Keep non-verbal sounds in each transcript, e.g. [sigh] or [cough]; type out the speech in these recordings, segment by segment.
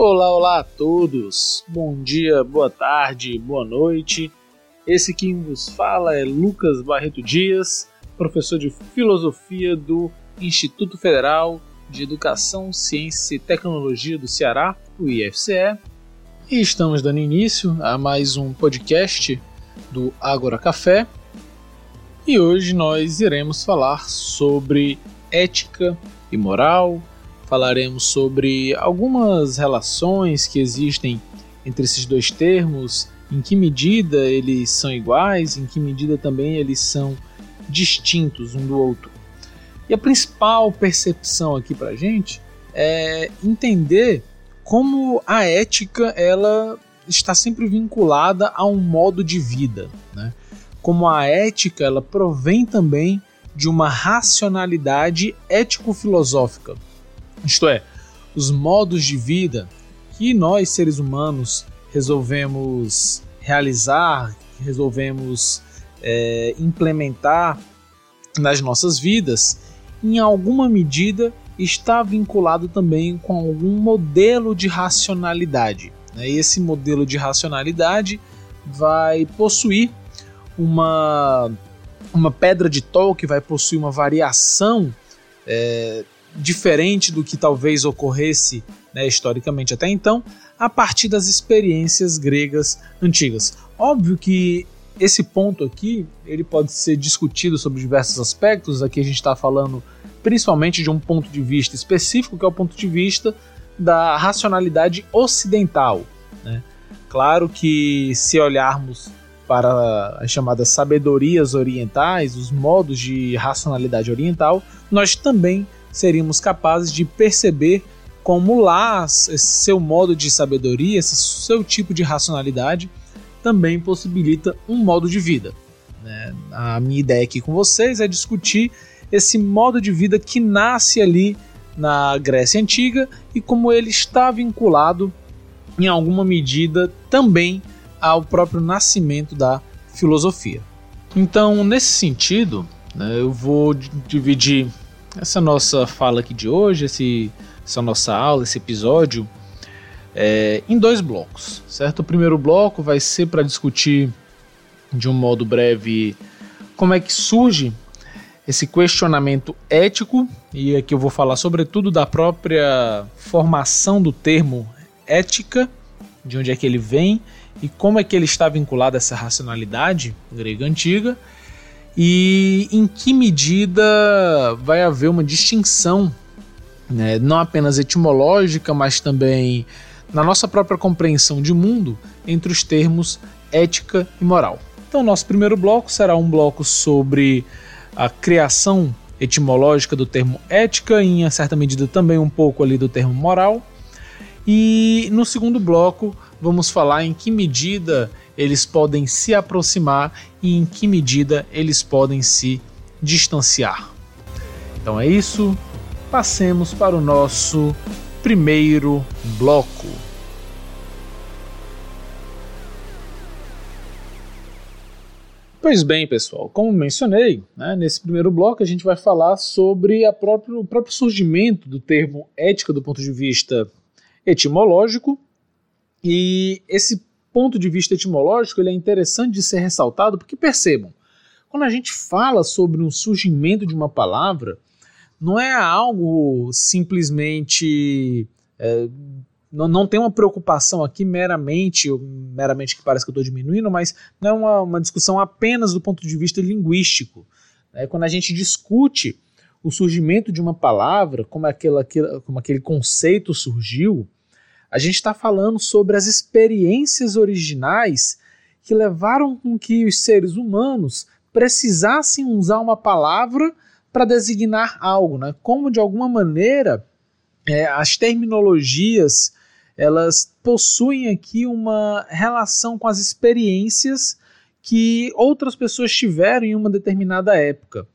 Olá, olá a todos. Bom dia, boa tarde, boa noite. Esse que vos fala é Lucas Barreto Dias, professor de filosofia do Instituto Federal de Educação, Ciência e Tecnologia do Ceará, o IFCE. E estamos dando início a mais um podcast do Agora Café. E hoje nós iremos falar sobre ética e moral, falaremos sobre algumas relações que existem entre esses dois termos, em que medida eles são iguais, em que medida também eles são distintos um do outro. E a principal percepção aqui para gente é entender como a ética ela está sempre vinculada a um modo de vida, né? Como a ética ela provém também de uma racionalidade ético-filosófica isto é, os modos de vida que nós seres humanos resolvemos realizar, resolvemos é, implementar nas nossas vidas, em alguma medida está vinculado também com algum modelo de racionalidade. Né? Esse modelo de racionalidade vai possuir uma, uma pedra de toque, vai possuir uma variação é, diferente do que talvez ocorresse né, historicamente até então, a partir das experiências gregas antigas. Óbvio que esse ponto aqui ele pode ser discutido sobre diversos aspectos. Aqui a gente está falando principalmente de um ponto de vista específico, que é o ponto de vista da racionalidade ocidental. Né? Claro que se olharmos para as chamadas sabedorias orientais, os modos de racionalidade oriental, nós também seríamos capazes de perceber como lá esse seu modo de sabedoria, esse seu tipo de racionalidade também possibilita um modo de vida. Né? A minha ideia aqui com vocês é discutir esse modo de vida que nasce ali na Grécia Antiga e como ele está vinculado em alguma medida também ao próprio nascimento da filosofia. Então, nesse sentido, né, eu vou dividir essa nossa fala aqui de hoje, esse, essa nossa aula, esse episódio, é, em dois blocos, certo? O primeiro bloco vai ser para discutir de um modo breve como é que surge esse questionamento ético, e aqui eu vou falar sobretudo da própria formação do termo ética, de onde é que ele vem e como é que ele está vinculado a essa racionalidade grega antiga e em que medida vai haver uma distinção, né, não apenas etimológica, mas também na nossa própria compreensão de mundo entre os termos ética e moral. Então, nosso primeiro bloco será um bloco sobre a criação etimológica do termo ética, e em certa medida também um pouco ali do termo moral. E no segundo bloco, vamos falar em que medida eles podem se aproximar e em que medida eles podem se distanciar. Então é isso, passemos para o nosso primeiro bloco. Pois bem, pessoal, como mencionei, né, nesse primeiro bloco a gente vai falar sobre próprio, o próprio surgimento do termo ética do ponto de vista etimológico. E esse ponto de vista etimológico, ele é interessante de ser ressaltado, porque percebam, quando a gente fala sobre um surgimento de uma palavra, não é algo simplesmente. É, não, não tem uma preocupação aqui meramente, meramente que parece que eu estou diminuindo, mas não é uma, uma discussão apenas do ponto de vista linguístico. É, quando a gente discute o surgimento de uma palavra, como, aquela, como aquele conceito surgiu, a gente está falando sobre as experiências originais que levaram com que os seres humanos precisassem usar uma palavra para designar algo, né? Como de alguma maneira é, as terminologias elas possuem aqui uma relação com as experiências que outras pessoas tiveram em uma determinada época.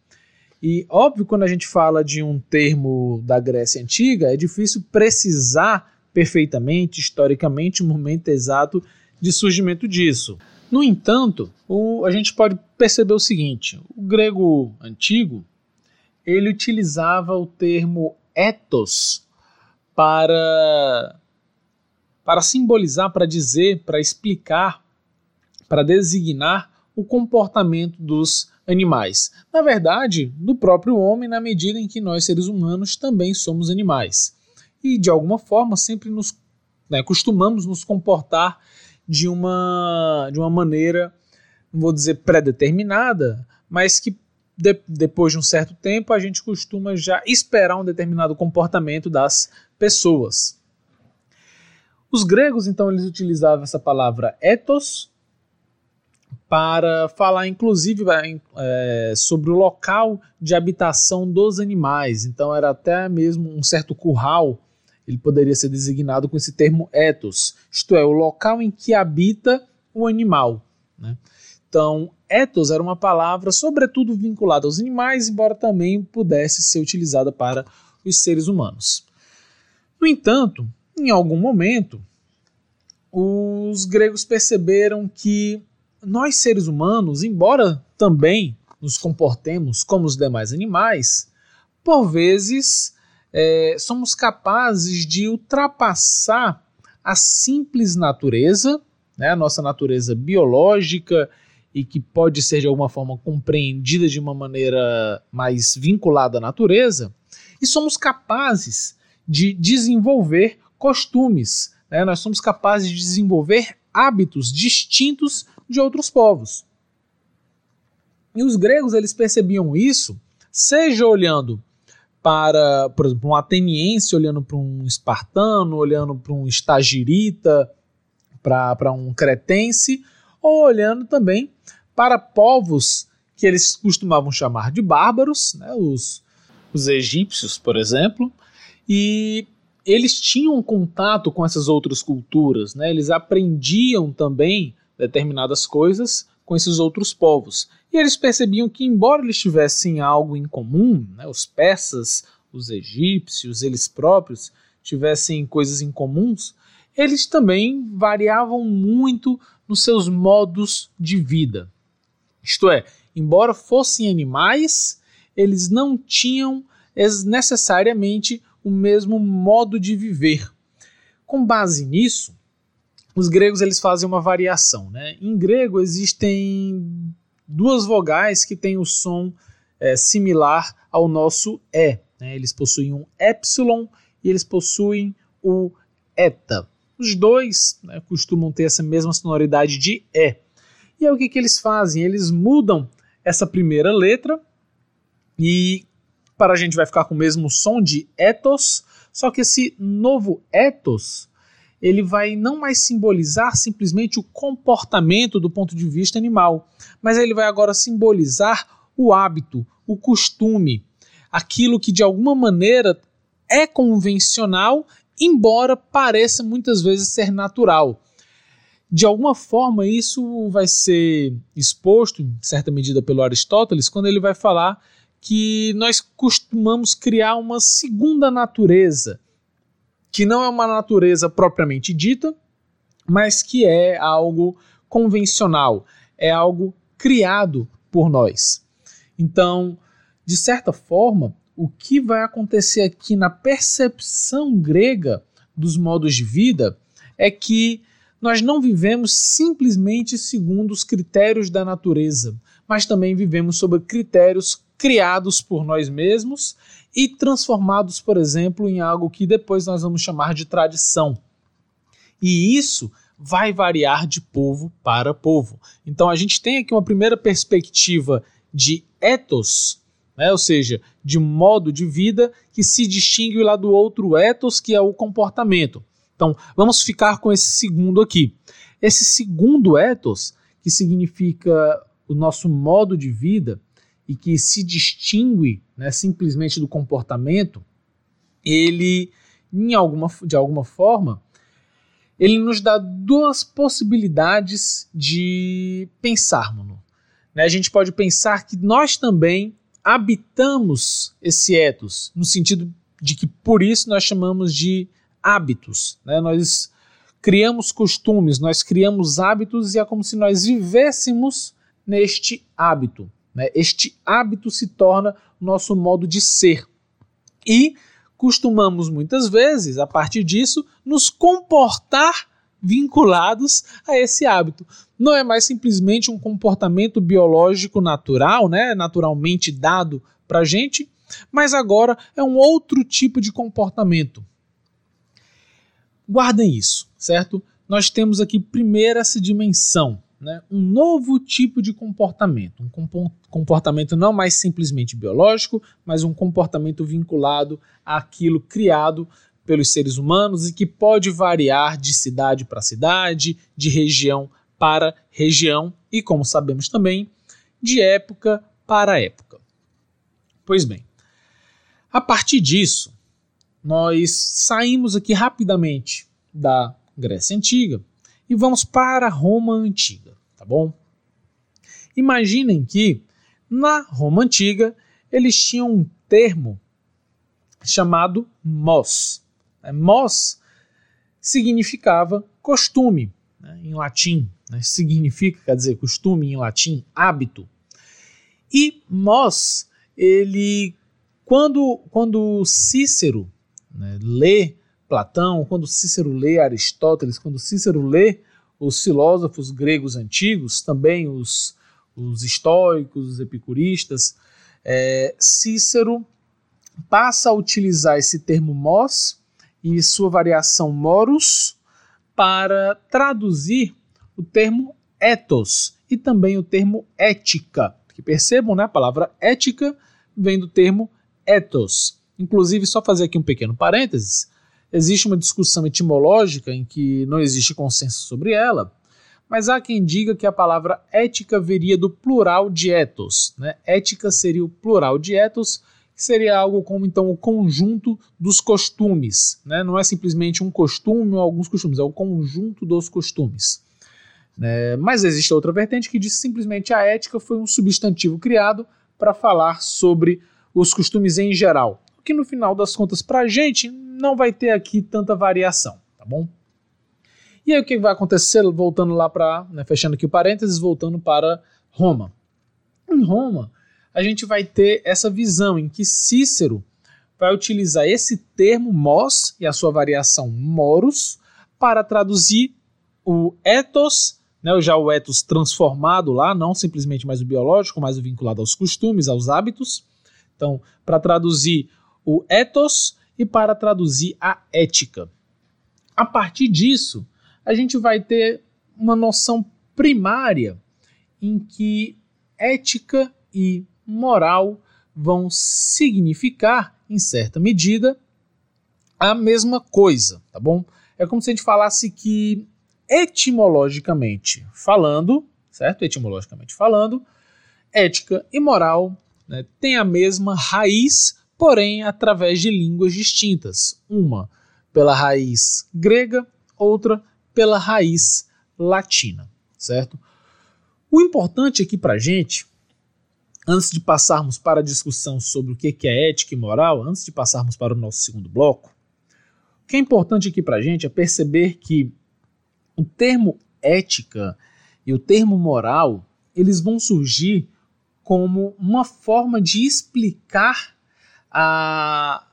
E óbvio, quando a gente fala de um termo da Grécia Antiga, é difícil precisar perfeitamente, historicamente, o momento exato de surgimento disso. No entanto, o, a gente pode perceber o seguinte: o grego antigo ele utilizava o termo ethos para para simbolizar, para dizer, para explicar, para designar o comportamento dos animais. Na verdade, do próprio homem, na medida em que nós, seres humanos, também somos animais. E, de alguma forma, sempre nos né, costumamos nos comportar de uma, de uma maneira, não vou dizer pré-determinada, mas que de, depois de um certo tempo a gente costuma já esperar um determinado comportamento das pessoas. Os gregos, então, eles utilizavam essa palavra ethos para falar, inclusive, é, sobre o local de habitação dos animais. Então, era até mesmo um certo curral, ele poderia ser designado com esse termo ethos, isto é, o local em que habita o animal. Né? Então, ethos era uma palavra, sobretudo vinculada aos animais, embora também pudesse ser utilizada para os seres humanos. No entanto, em algum momento, os gregos perceberam que nós, seres humanos, embora também nos comportemos como os demais animais, por vezes é, somos capazes de ultrapassar a simples natureza, né, a nossa natureza biológica e que pode ser de alguma forma compreendida de uma maneira mais vinculada à natureza, e somos capazes de desenvolver costumes, né? nós somos capazes de desenvolver hábitos distintos de outros povos. E os gregos eles percebiam isso, seja olhando para, por exemplo, um ateniense olhando para um espartano, olhando para um estagirita, para um cretense, ou olhando também para povos que eles costumavam chamar de bárbaros, né, os, os egípcios, por exemplo, e eles tinham contato com essas outras culturas, né, eles aprendiam também determinadas coisas com esses outros povos. E eles percebiam que, embora eles tivessem algo em comum, né, os persas, os egípcios, eles próprios tivessem coisas em comuns, eles também variavam muito nos seus modos de vida. Isto é, embora fossem animais, eles não tinham necessariamente o mesmo modo de viver. Com base nisso, os gregos eles fazem uma variação. Né? Em grego existem duas vogais que têm o som é, similar ao nosso E. Né? Eles possuem um epsilon e eles possuem o eta. Os dois né, costumam ter essa mesma sonoridade de E. E aí o que, que eles fazem? Eles mudam essa primeira letra e para a gente vai ficar com o mesmo som de ethos, só que esse novo ethos ele vai não mais simbolizar simplesmente o comportamento do ponto de vista animal, mas ele vai agora simbolizar o hábito, o costume, aquilo que de alguma maneira é convencional, embora pareça muitas vezes ser natural. De alguma forma, isso vai ser exposto, em certa medida, pelo Aristóteles, quando ele vai falar que nós costumamos criar uma segunda natureza, que não é uma natureza propriamente dita, mas que é algo convencional, é algo criado por nós. Então, de certa forma, o que vai acontecer aqui na percepção grega dos modos de vida é que nós não vivemos simplesmente segundo os critérios da natureza, mas também vivemos sob critérios criados por nós mesmos e transformados, por exemplo, em algo que depois nós vamos chamar de tradição. E isso vai variar de povo para povo. Então a gente tem aqui uma primeira perspectiva de ethos, né? ou seja, de modo de vida que se distingue lá do outro ethos, que é o comportamento. Então, vamos ficar com esse segundo aqui. Esse segundo ethos, que significa o nosso modo de vida e que se distingue né, simplesmente do comportamento, ele, em alguma, de alguma forma, ele nos dá duas possibilidades de pensarmos. Né? A gente pode pensar que nós também habitamos esse ethos, no sentido de que por isso nós chamamos de hábitos. Né? Nós criamos costumes, nós criamos hábitos e é como se nós vivêssemos neste hábito. Né? Este hábito se torna nosso modo de ser. E costumamos muitas vezes, a partir disso, nos comportar vinculados a esse hábito. Não é mais simplesmente um comportamento biológico natural, né, naturalmente dado para a gente, mas agora é um outro tipo de comportamento. Guardem isso, certo? Nós temos aqui primeiro essa dimensão, né? um novo tipo de comportamento, um comportamento não mais simplesmente biológico, mas um comportamento vinculado àquilo criado pelos seres humanos e que pode variar de cidade para cidade, de região para região e, como sabemos também, de época para época. Pois bem, a partir disso, nós saímos aqui rapidamente da Grécia Antiga e vamos para Roma Antiga, tá bom? Imaginem que na Roma Antiga eles tinham um termo chamado mos. É, mos significava costume, né, em latim. Né, significa, quer dizer, costume em latim, hábito. E mos, ele, quando, quando Cícero né, lê Platão, quando Cícero lê Aristóteles, quando Cícero lê os filósofos gregos antigos, também os, os estoicos, os epicuristas, é, Cícero passa a utilizar esse termo mos e sua variação moros para traduzir o termo ethos e também o termo ética. Que percebam, né? A palavra ética vem do termo ethos. Inclusive, só fazer aqui um pequeno parênteses, existe uma discussão etimológica em que não existe consenso sobre ela, mas há quem diga que a palavra ética viria do plural de ethos. Né? Ética seria o plural de ethos, que seria algo como então o conjunto dos costumes, né? não é simplesmente um costume ou alguns costumes, é o conjunto dos costumes. Né? Mas existe outra vertente que diz que simplesmente a ética foi um substantivo criado para falar sobre os costumes em geral, que no final das contas para a gente não vai ter aqui tanta variação, tá bom? E aí o que vai acontecer, voltando lá para, né, fechando aqui o parênteses, voltando para Roma. Em Roma, a gente vai ter essa visão em que Cícero vai utilizar esse termo mos e a sua variação moros para traduzir o ethos, né, já o ethos transformado lá, não simplesmente mais o biológico, mas o vinculado aos costumes, aos hábitos. Então, para traduzir o ethos e para traduzir a ética. A partir disso, a gente vai ter uma noção primária em que ética e moral vão significar, em certa medida, a mesma coisa, tá bom? É como se a gente falasse que, etimologicamente falando, certo? Etimologicamente falando, ética e moral né, têm a mesma raiz, porém através de línguas distintas. Uma pela raiz grega, outra pela raiz latina, certo? O importante aqui para gente antes de passarmos para a discussão sobre o que é ética e moral, antes de passarmos para o nosso segundo bloco, o que é importante aqui para a gente é perceber que o termo ética e o termo moral eles vão surgir como uma forma de explicar a,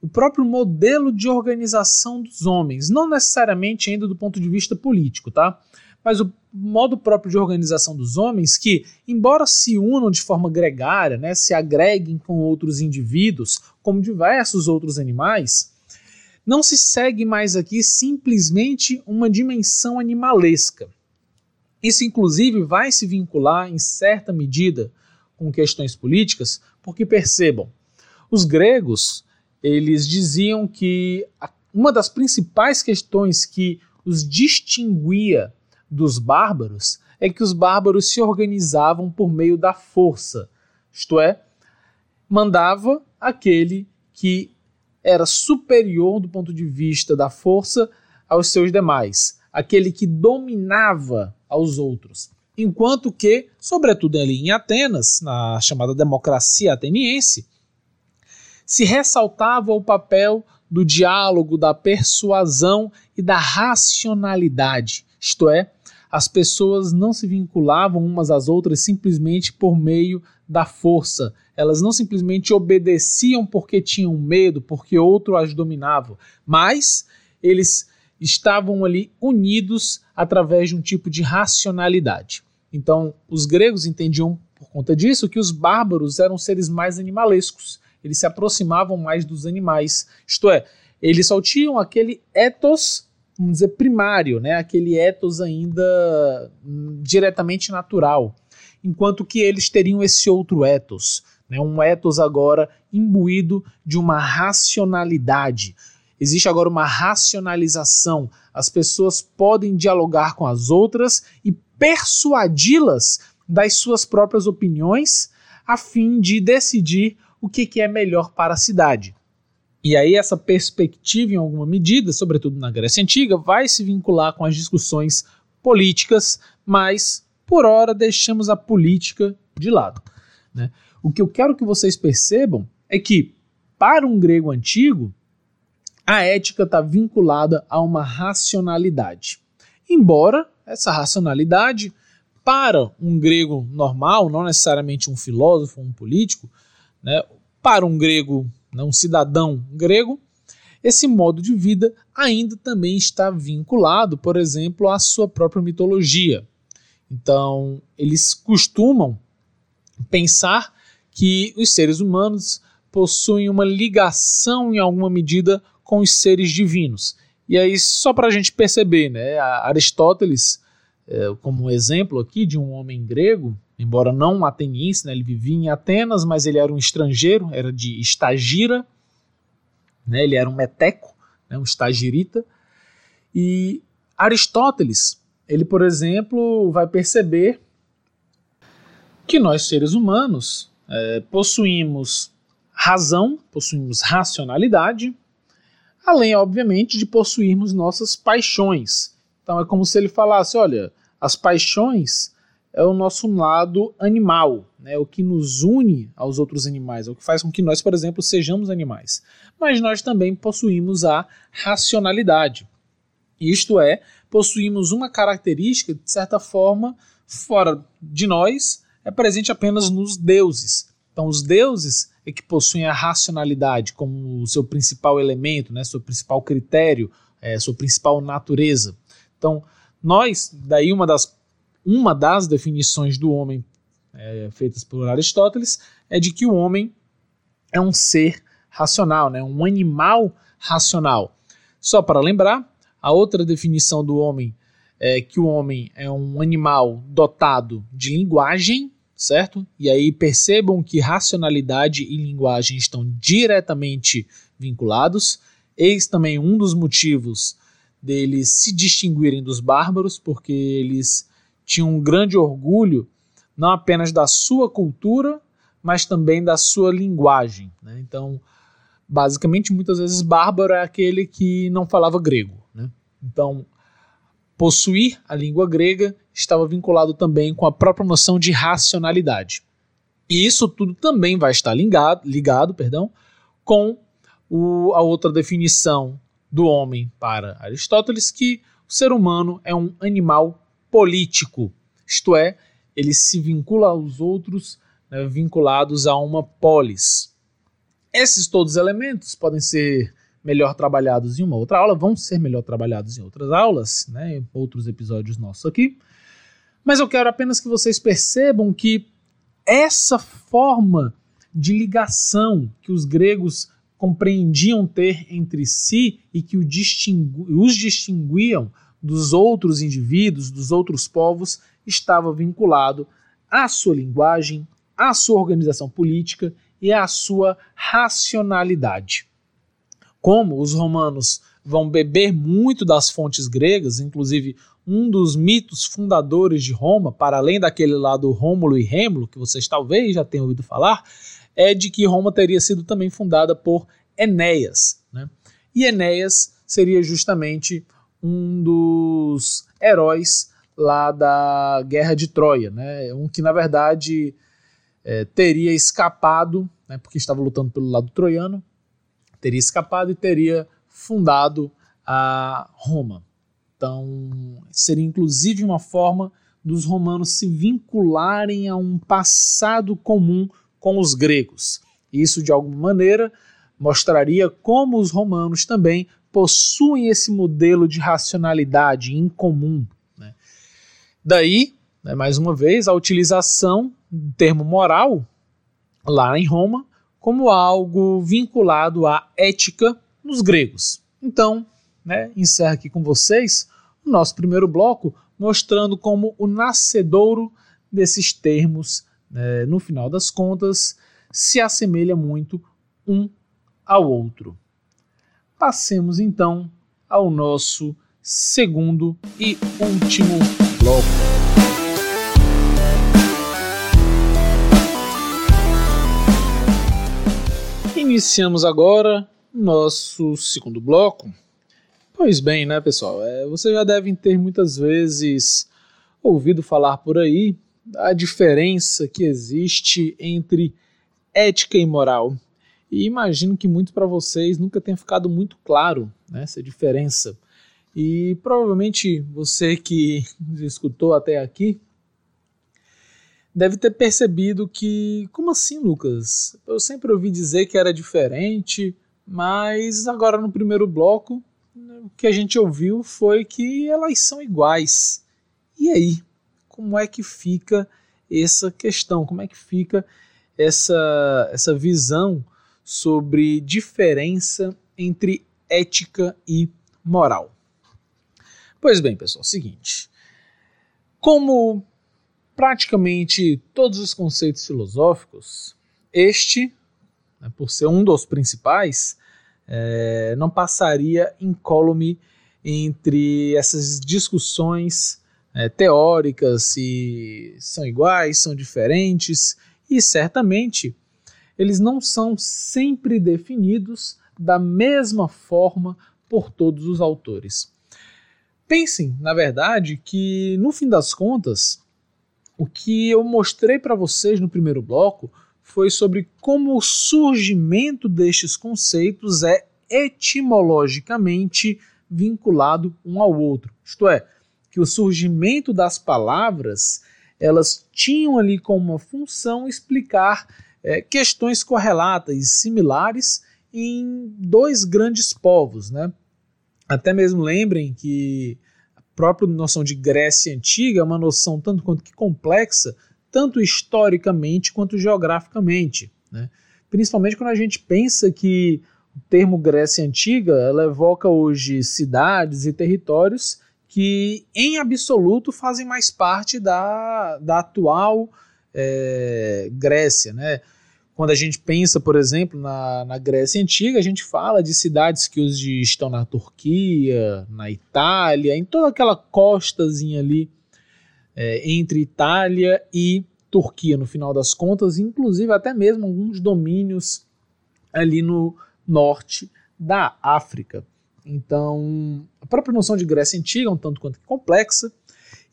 o próprio modelo de organização dos homens, não necessariamente ainda do ponto de vista político, tá? Mas o modo próprio de organização dos homens que, embora se unam de forma gregária, né, se agreguem com outros indivíduos, como diversos outros animais, não se segue mais aqui simplesmente uma dimensão animalesca. Isso, inclusive, vai se vincular em certa medida com questões políticas, porque percebam, os gregos eles diziam que uma das principais questões que os distinguia dos bárbaros é que os bárbaros se organizavam por meio da força, isto é, mandava aquele que era superior do ponto de vista da força aos seus demais, aquele que dominava aos outros. Enquanto que, sobretudo ali em Atenas, na chamada democracia ateniense, se ressaltava o papel do diálogo, da persuasão e da racionalidade, isto é, as pessoas não se vinculavam umas às outras simplesmente por meio da força. Elas não simplesmente obedeciam porque tinham medo, porque outro as dominava, mas eles estavam ali unidos através de um tipo de racionalidade. Então, os gregos entendiam por conta disso que os bárbaros eram seres mais animalescos. Eles se aproximavam mais dos animais. Isto é, eles só tinham aquele ethos vamos dizer, primário, né? aquele ethos ainda hum, diretamente natural, enquanto que eles teriam esse outro ethos, né? um ethos agora imbuído de uma racionalidade. Existe agora uma racionalização. As pessoas podem dialogar com as outras e persuadi-las das suas próprias opiniões a fim de decidir o que, que é melhor para a cidade. E aí essa perspectiva, em alguma medida, sobretudo na Grécia Antiga, vai se vincular com as discussões políticas, mas por hora deixamos a política de lado. Né? O que eu quero que vocês percebam é que, para um grego antigo, a ética está vinculada a uma racionalidade. Embora essa racionalidade, para um grego normal, não necessariamente um filósofo, um político, né, para um grego né, um cidadão grego, esse modo de vida ainda também está vinculado, por exemplo, à sua própria mitologia. Então, eles costumam pensar que os seres humanos possuem uma ligação em alguma medida com os seres divinos. E aí, só para a gente perceber, né, Aristóteles, é, como exemplo aqui de um homem grego, embora não ateniense, né, ele vivia em Atenas, mas ele era um estrangeiro, era de Estagira, né, ele era um meteco, né, um estagirita. E Aristóteles, ele, por exemplo, vai perceber que nós, seres humanos, é, possuímos razão, possuímos racionalidade, além, obviamente, de possuirmos nossas paixões. Então é como se ele falasse: olha, as paixões é o nosso lado animal, né? o que nos une aos outros animais, é o que faz com que nós, por exemplo, sejamos animais. Mas nós também possuímos a racionalidade. Isto é, possuímos uma característica, de certa forma, fora de nós, é presente apenas nos deuses. Então, os deuses é que possuem a racionalidade como o seu principal elemento, né, seu principal critério, é, sua principal natureza. Então, nós, daí uma das uma das definições do homem é, feitas por Aristóteles é de que o homem é um ser racional, né, um animal racional. Só para lembrar, a outra definição do homem é que o homem é um animal dotado de linguagem, certo? E aí percebam que racionalidade e linguagem estão diretamente vinculados. Eis também um dos motivos deles se distinguirem dos bárbaros, porque eles tinha um grande orgulho não apenas da sua cultura, mas também da sua linguagem. Né? Então, basicamente, muitas vezes, bárbaro é aquele que não falava grego. Né? Então, possuir a língua grega estava vinculado também com a própria noção de racionalidade. E isso tudo também vai estar ligado, ligado perdão, com o, a outra definição do homem para Aristóteles, que o ser humano é um animal político, isto é, ele se vincula aos outros né, vinculados a uma polis. Esses todos os elementos podem ser melhor trabalhados em uma outra aula, vão ser melhor trabalhados em outras aulas, né, em outros episódios nossos aqui. Mas eu quero apenas que vocês percebam que essa forma de ligação que os gregos compreendiam ter entre si e que os distinguiam dos outros indivíduos, dos outros povos, estava vinculado à sua linguagem, à sua organização política e à sua racionalidade. Como os romanos vão beber muito das fontes gregas, inclusive um dos mitos fundadores de Roma, para além daquele lá do Rômulo e Rêmulo, que vocês talvez já tenham ouvido falar, é de que Roma teria sido também fundada por Enéas. Né? E Enéas seria justamente um dos heróis lá da Guerra de Troia, né? Um que na verdade é, teria escapado, né, porque estava lutando pelo lado troiano, teria escapado e teria fundado a Roma. Então, seria inclusive uma forma dos romanos se vincularem a um passado comum com os gregos. Isso, de alguma maneira, mostraria como os romanos também possuem esse modelo de racionalidade em comum. Né? Daí, né, mais uma vez, a utilização do termo moral lá em Roma como algo vinculado à ética nos gregos. Então, né, encerro aqui com vocês o nosso primeiro bloco, mostrando como o nascedouro desses termos, né, no final das contas, se assemelha muito um ao outro. Passemos então ao nosso segundo e último bloco. Iniciamos agora nosso segundo bloco. Pois bem, né, pessoal? É, vocês já devem ter muitas vezes ouvido falar por aí da diferença que existe entre ética e moral. E imagino que muito para vocês nunca tenha ficado muito claro né, essa diferença. E provavelmente você que [laughs] escutou até aqui deve ter percebido que, como assim, Lucas? Eu sempre ouvi dizer que era diferente, mas agora no primeiro bloco o que a gente ouviu foi que elas são iguais. E aí, como é que fica essa questão? Como é que fica essa, essa visão sobre diferença entre ética e moral. Pois bem, pessoal, seguinte. Como praticamente todos os conceitos filosóficos, este, né, por ser um dos principais, é, não passaria incólume entre essas discussões é, teóricas se são iguais, são diferentes, e certamente eles não são sempre definidos da mesma forma por todos os autores. Pensem, na verdade, que no fim das contas, o que eu mostrei para vocês no primeiro bloco foi sobre como o surgimento destes conceitos é etimologicamente vinculado um ao outro. Isto é, que o surgimento das palavras elas tinham ali como uma função explicar é, questões correlatas e similares em dois grandes povos. Né? Até mesmo lembrem que a própria noção de Grécia Antiga é uma noção tanto quanto que complexa, tanto historicamente quanto geograficamente. Né? Principalmente quando a gente pensa que o termo Grécia Antiga ela evoca hoje cidades e territórios que, em absoluto, fazem mais parte da, da atual é, Grécia, né? Quando a gente pensa, por exemplo, na, na Grécia Antiga, a gente fala de cidades que hoje estão na Turquia, na Itália, em toda aquela costazinha ali é, entre Itália e Turquia, no final das contas, inclusive até mesmo alguns domínios ali no norte da África. Então, a própria noção de Grécia Antiga é um tanto quanto complexa,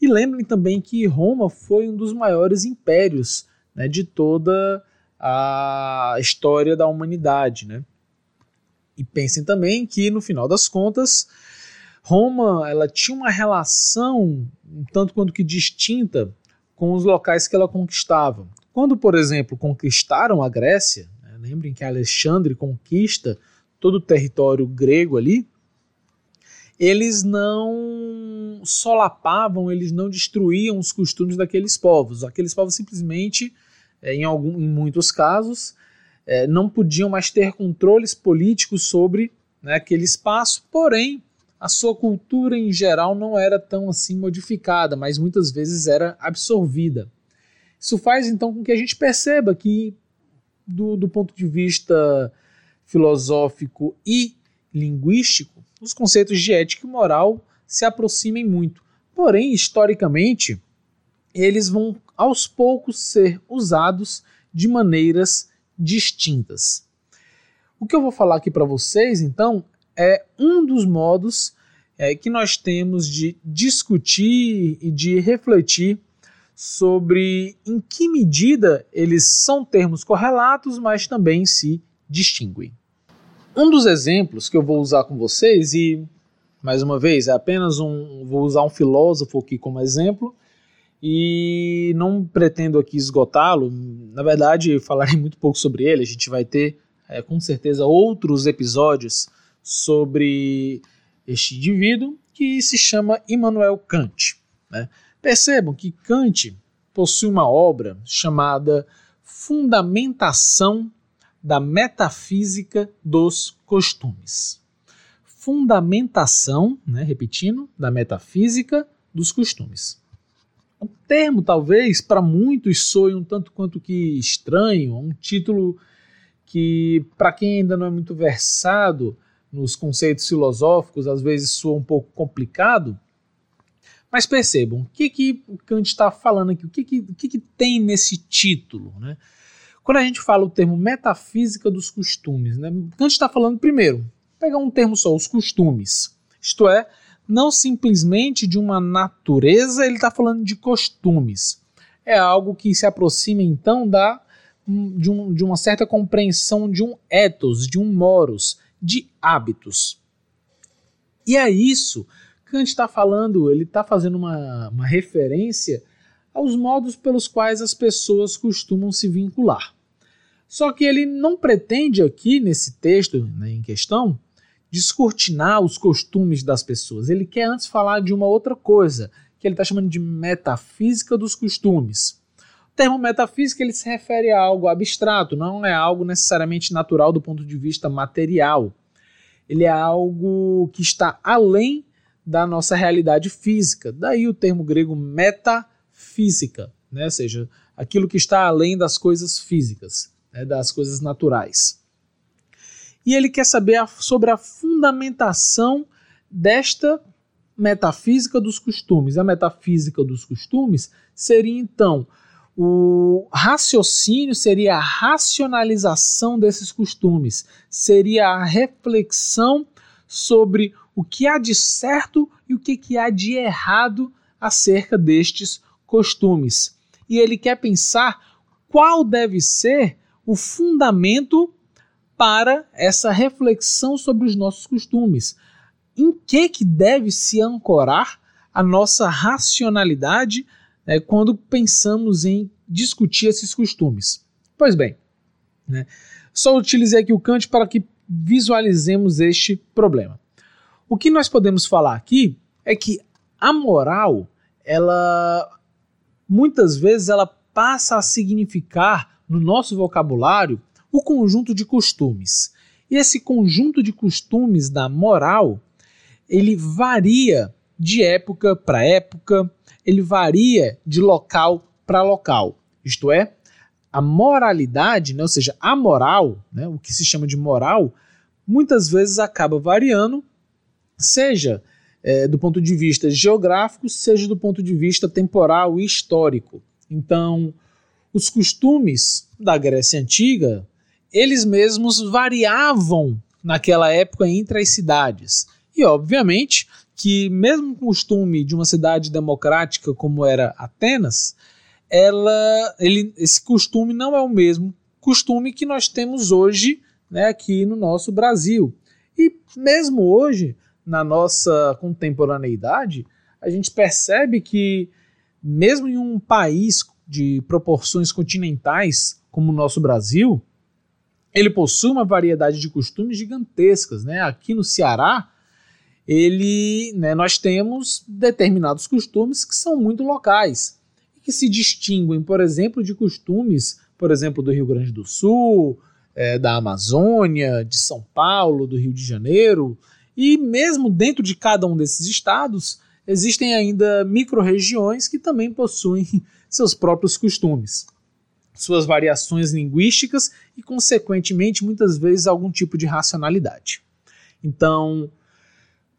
e lembrem também que Roma foi um dos maiores impérios né, de toda a história da humanidade. Né? E pensem também que, no final das contas, Roma ela tinha uma relação um tanto quanto que distinta com os locais que ela conquistava. Quando, por exemplo, conquistaram a Grécia, né, lembrem que Alexandre conquista todo o território grego ali, eles não solapavam, eles não destruíam os costumes daqueles povos. Aqueles povos simplesmente, é, em, algum, em muitos casos, é, não podiam mais ter controles políticos sobre né, aquele espaço, porém a sua cultura em geral não era tão assim modificada, mas muitas vezes era absorvida. Isso faz então com que a gente perceba que, do, do ponto de vista filosófico e linguístico, os conceitos de ética e moral se aproximem muito. Porém, historicamente, eles vão aos poucos ser usados de maneiras distintas. O que eu vou falar aqui para vocês, então, é um dos modos é, que nós temos de discutir e de refletir sobre em que medida eles são termos correlatos, mas também se distinguem. Um dos exemplos que eu vou usar com vocês, e mais uma vez, é apenas um. Vou usar um filósofo aqui como exemplo e não pretendo aqui esgotá-lo. Na verdade, falarei muito pouco sobre ele. A gente vai ter, é, com certeza, outros episódios sobre este indivíduo que se chama Immanuel Kant. Né? Percebam que Kant possui uma obra chamada Fundamentação da Metafísica dos Costumes. Fundamentação, né, repetindo, da metafísica dos costumes. O termo, talvez, para muitos soe um tanto quanto que estranho, um título que, para quem ainda não é muito versado nos conceitos filosóficos, às vezes soa um pouco complicado, mas percebam, o que, que o Kant está falando aqui? O que, que, o que, que tem nesse título? Né? Quando a gente fala o termo metafísica dos costumes, né? Kant está falando primeiro, pegar um termo só, os costumes. Isto é, não simplesmente de uma natureza, ele está falando de costumes. É algo que se aproxima então da, de, um, de uma certa compreensão de um ethos, de um moros, de hábitos. E é isso Kant está falando, ele está fazendo uma, uma referência aos modos pelos quais as pessoas costumam se vincular. Só que ele não pretende aqui, nesse texto né, em questão, descortinar os costumes das pessoas. Ele quer antes falar de uma outra coisa, que ele está chamando de metafísica dos costumes. O termo metafísica ele se refere a algo abstrato, não é algo necessariamente natural do ponto de vista material. Ele é algo que está além da nossa realidade física. Daí o termo grego metafísica, né? ou seja, aquilo que está além das coisas físicas, né? das coisas naturais. E ele quer saber a, sobre a fundamentação desta metafísica dos costumes. A metafísica dos costumes seria então o raciocínio, seria a racionalização desses costumes, seria a reflexão sobre o que há de certo e o que, que há de errado acerca destes costumes. E ele quer pensar qual deve ser o fundamento para essa reflexão sobre os nossos costumes. Em que, que deve se ancorar a nossa racionalidade né, quando pensamos em discutir esses costumes? Pois bem, né, só utilizei aqui o Kant para que visualizemos este problema. O que nós podemos falar aqui é que a moral, ela muitas vezes ela passa a significar no nosso vocabulário o conjunto de costumes. E esse conjunto de costumes da moral, ele varia de época para época, ele varia de local para local. Isto é, a moralidade, né, ou seja, a moral, né, o que se chama de moral, muitas vezes acaba variando seja é, do ponto de vista geográfico, seja do ponto de vista temporal e histórico. Então, os costumes da Grécia Antiga, eles mesmos variavam naquela época entre as cidades. E, obviamente, que mesmo o costume de uma cidade democrática como era Atenas, ela, ele, esse costume não é o mesmo costume que nós temos hoje né, aqui no nosso Brasil. E mesmo hoje, na nossa contemporaneidade, a gente percebe que, mesmo em um país de proporções continentais como o nosso Brasil, ele possui uma variedade de costumes gigantescas. Né? Aqui no Ceará, ele, né, nós temos determinados costumes que são muito locais e que se distinguem, por exemplo, de costumes, por exemplo, do Rio Grande do Sul, é, da Amazônia, de São Paulo, do Rio de Janeiro, e mesmo dentro de cada um desses estados, existem ainda micro-regiões que também possuem [laughs] seus próprios costumes, suas variações linguísticas e, consequentemente, muitas vezes algum tipo de racionalidade. Então,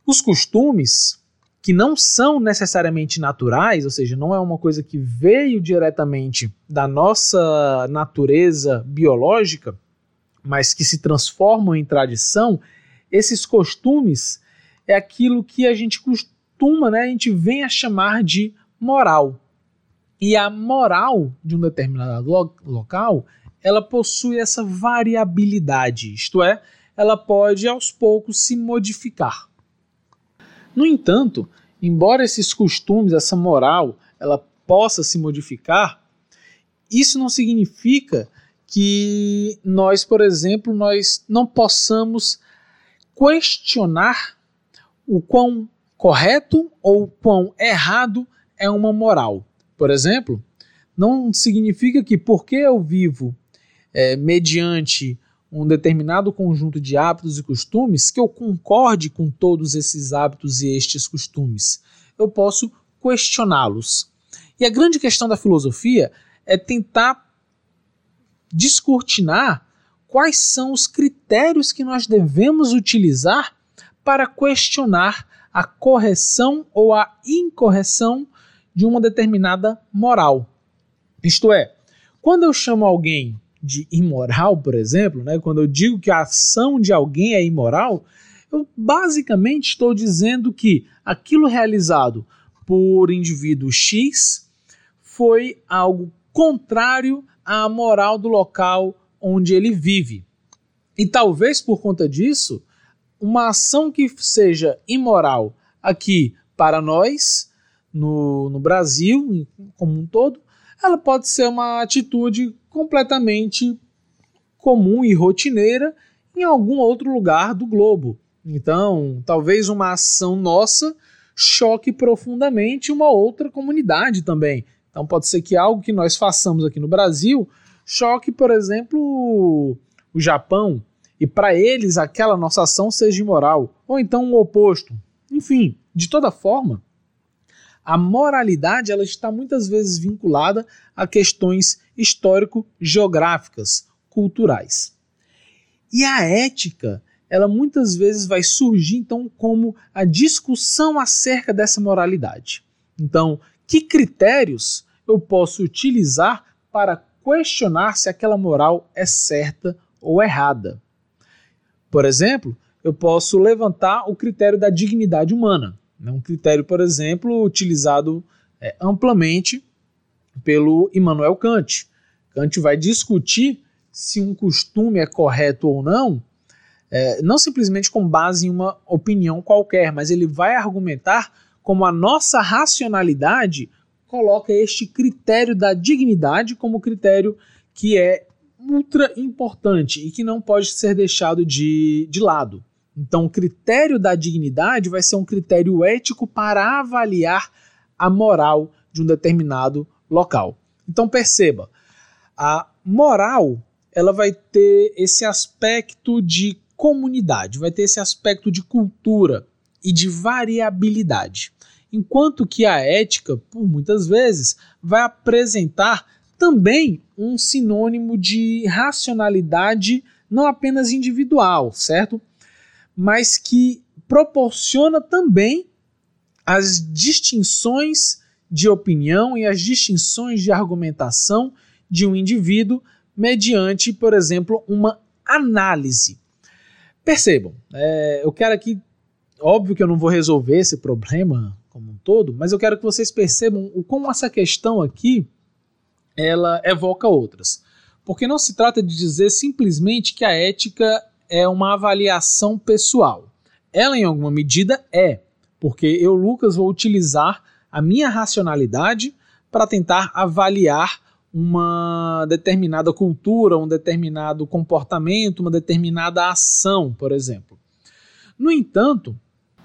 os costumes que não são necessariamente naturais, ou seja, não é uma coisa que veio diretamente da nossa natureza biológica, mas que se transformam em tradição, esses costumes é aquilo que a gente costuma, né, a gente vem a chamar de moral. E a moral de um determinado lo local, ela possui essa variabilidade, isto é, ela pode aos poucos se modificar. No entanto, embora esses costumes, essa moral, ela possa se modificar, isso não significa que nós, por exemplo, nós não possamos questionar o quão correto ou quão errado é uma moral. Por exemplo, não significa que porque eu vivo é, mediante um determinado conjunto de hábitos e costumes que eu concorde com todos esses hábitos e estes costumes. Eu posso questioná-los. E a grande questão da filosofia é tentar descortinar quais são os critérios que nós devemos utilizar para questionar a correção ou a incorreção de uma determinada moral. Isto é, quando eu chamo alguém de imoral, por exemplo, né, quando eu digo que a ação de alguém é imoral, eu basicamente estou dizendo que aquilo realizado por indivíduo X foi algo contrário à moral do local onde ele vive. E talvez por conta disso, uma ação que seja imoral aqui para nós, no, no Brasil como um todo, ela pode ser uma atitude completamente comum e rotineira em algum outro lugar do globo. Então, talvez uma ação nossa choque profundamente uma outra comunidade também. Então, pode ser que algo que nós façamos aqui no Brasil choque, por exemplo, o Japão, e para eles aquela nossa ação seja imoral, ou então o oposto. Enfim, de toda forma, a moralidade ela está muitas vezes vinculada a questões histórico-geográficas, culturais. E a ética, ela muitas vezes vai surgir então como a discussão acerca dessa moralidade. Então, que critérios eu posso utilizar para questionar se aquela moral é certa ou errada? Por exemplo, eu posso levantar o critério da dignidade humana. É um critério, por exemplo, utilizado é, amplamente pelo Immanuel Kant. Kant vai discutir se um costume é correto ou não, é, não simplesmente com base em uma opinião qualquer, mas ele vai argumentar como a nossa racionalidade coloca este critério da dignidade como critério que é ultra importante e que não pode ser deixado de, de lado. Então, o critério da dignidade vai ser um critério ético para avaliar a moral de um determinado local. Então, perceba, a moral ela vai ter esse aspecto de comunidade, vai ter esse aspecto de cultura e de variabilidade. Enquanto que a ética, por muitas vezes, vai apresentar também um sinônimo de racionalidade não apenas individual, certo? mas que proporciona também as distinções de opinião e as distinções de argumentação de um indivíduo mediante, por exemplo, uma análise. Percebam, é, eu quero aqui, óbvio que eu não vou resolver esse problema como um todo, mas eu quero que vocês percebam o como essa questão aqui ela evoca outras. Porque não se trata de dizer simplesmente que a ética é uma avaliação pessoal. Ela, em alguma medida, é, porque eu, Lucas, vou utilizar a minha racionalidade para tentar avaliar uma determinada cultura, um determinado comportamento, uma determinada ação, por exemplo. No entanto,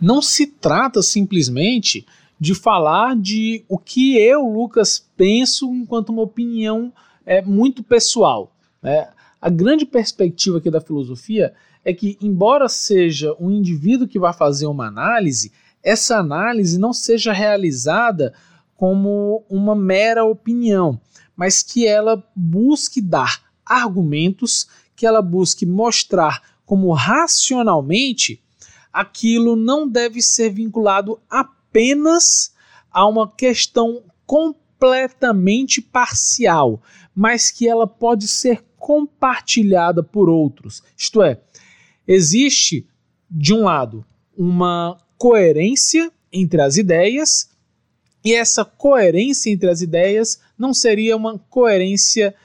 não se trata simplesmente de falar de o que eu, Lucas, penso enquanto uma opinião é, muito pessoal. Né? A grande perspectiva aqui da filosofia é que, embora seja um indivíduo que vai fazer uma análise, essa análise não seja realizada como uma mera opinião, mas que ela busque dar argumentos, que ela busque mostrar como racionalmente aquilo não deve ser vinculado apenas a uma questão completamente parcial, mas que ela pode ser compartilhada por outros. Isto é, existe, de um lado, uma coerência entre as ideias, e essa coerência entre as ideias não seria uma coerência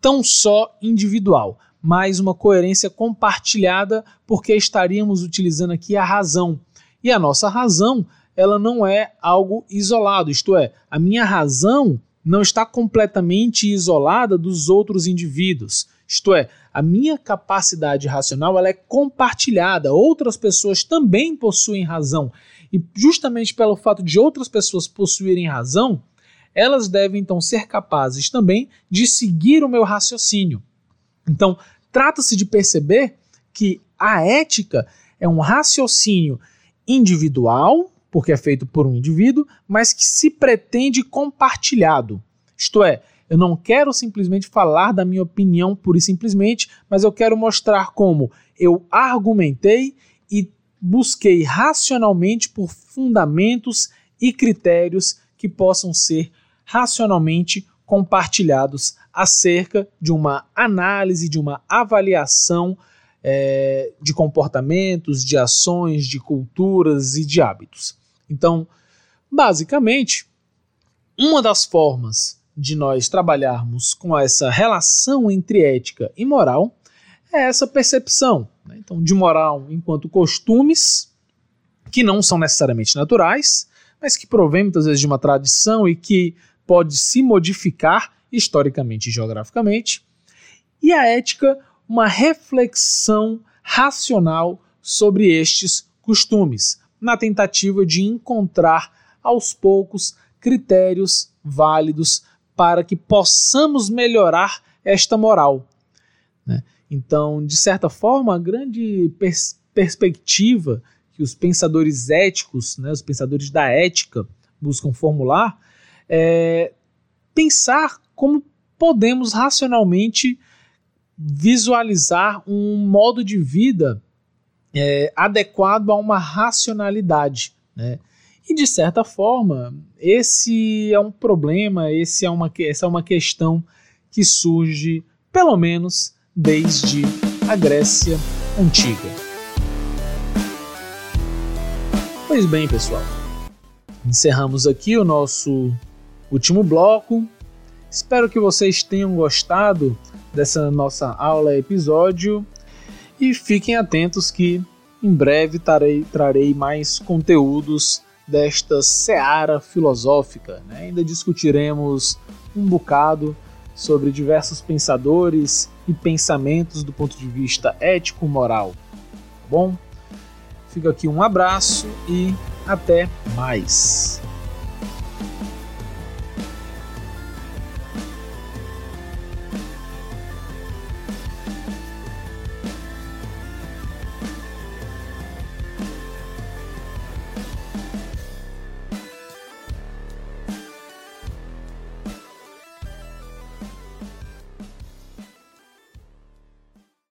tão só individual, mas uma coerência compartilhada, porque estaríamos utilizando aqui a razão. E a nossa razão, ela não é algo isolado, isto é, a minha razão não está completamente isolada dos outros indivíduos. Isto é, a minha capacidade racional ela é compartilhada. Outras pessoas também possuem razão. E justamente pelo fato de outras pessoas possuírem razão, elas devem então ser capazes também de seguir o meu raciocínio. Então, trata-se de perceber que a ética é um raciocínio individual, porque é feito por um indivíduo, mas que se pretende compartilhado. Isto é, eu não quero simplesmente falar da minha opinião pura e simplesmente, mas eu quero mostrar como eu argumentei e busquei racionalmente por fundamentos e critérios que possam ser racionalmente compartilhados acerca de uma análise, de uma avaliação é, de comportamentos, de ações, de culturas e de hábitos. Então, basicamente, uma das formas de nós trabalharmos com essa relação entre ética e moral é essa percepção. Né? Então, de moral enquanto costumes que não são necessariamente naturais, mas que provém muitas vezes de uma tradição e que pode se modificar historicamente e geograficamente. E a ética, uma reflexão racional sobre estes costumes, na tentativa de encontrar aos poucos critérios válidos para que possamos melhorar esta moral. Né? Então, de certa forma, a grande pers perspectiva que os pensadores éticos, né, os pensadores da ética, buscam formular é pensar como podemos racionalmente visualizar um modo de vida é, adequado a uma racionalidade. Né? E de certa forma, esse é um problema, esse é uma, essa é uma questão que surge, pelo menos, desde a Grécia Antiga. Pois bem, pessoal, encerramos aqui o nosso último bloco. Espero que vocês tenham gostado dessa nossa aula episódio e fiquem atentos que em breve tarei, trarei mais conteúdos desta seara filosófica. Né? Ainda discutiremos um bocado sobre diversos pensadores e pensamentos do ponto de vista ético-moral. Tá bom? Fica aqui um abraço e até mais.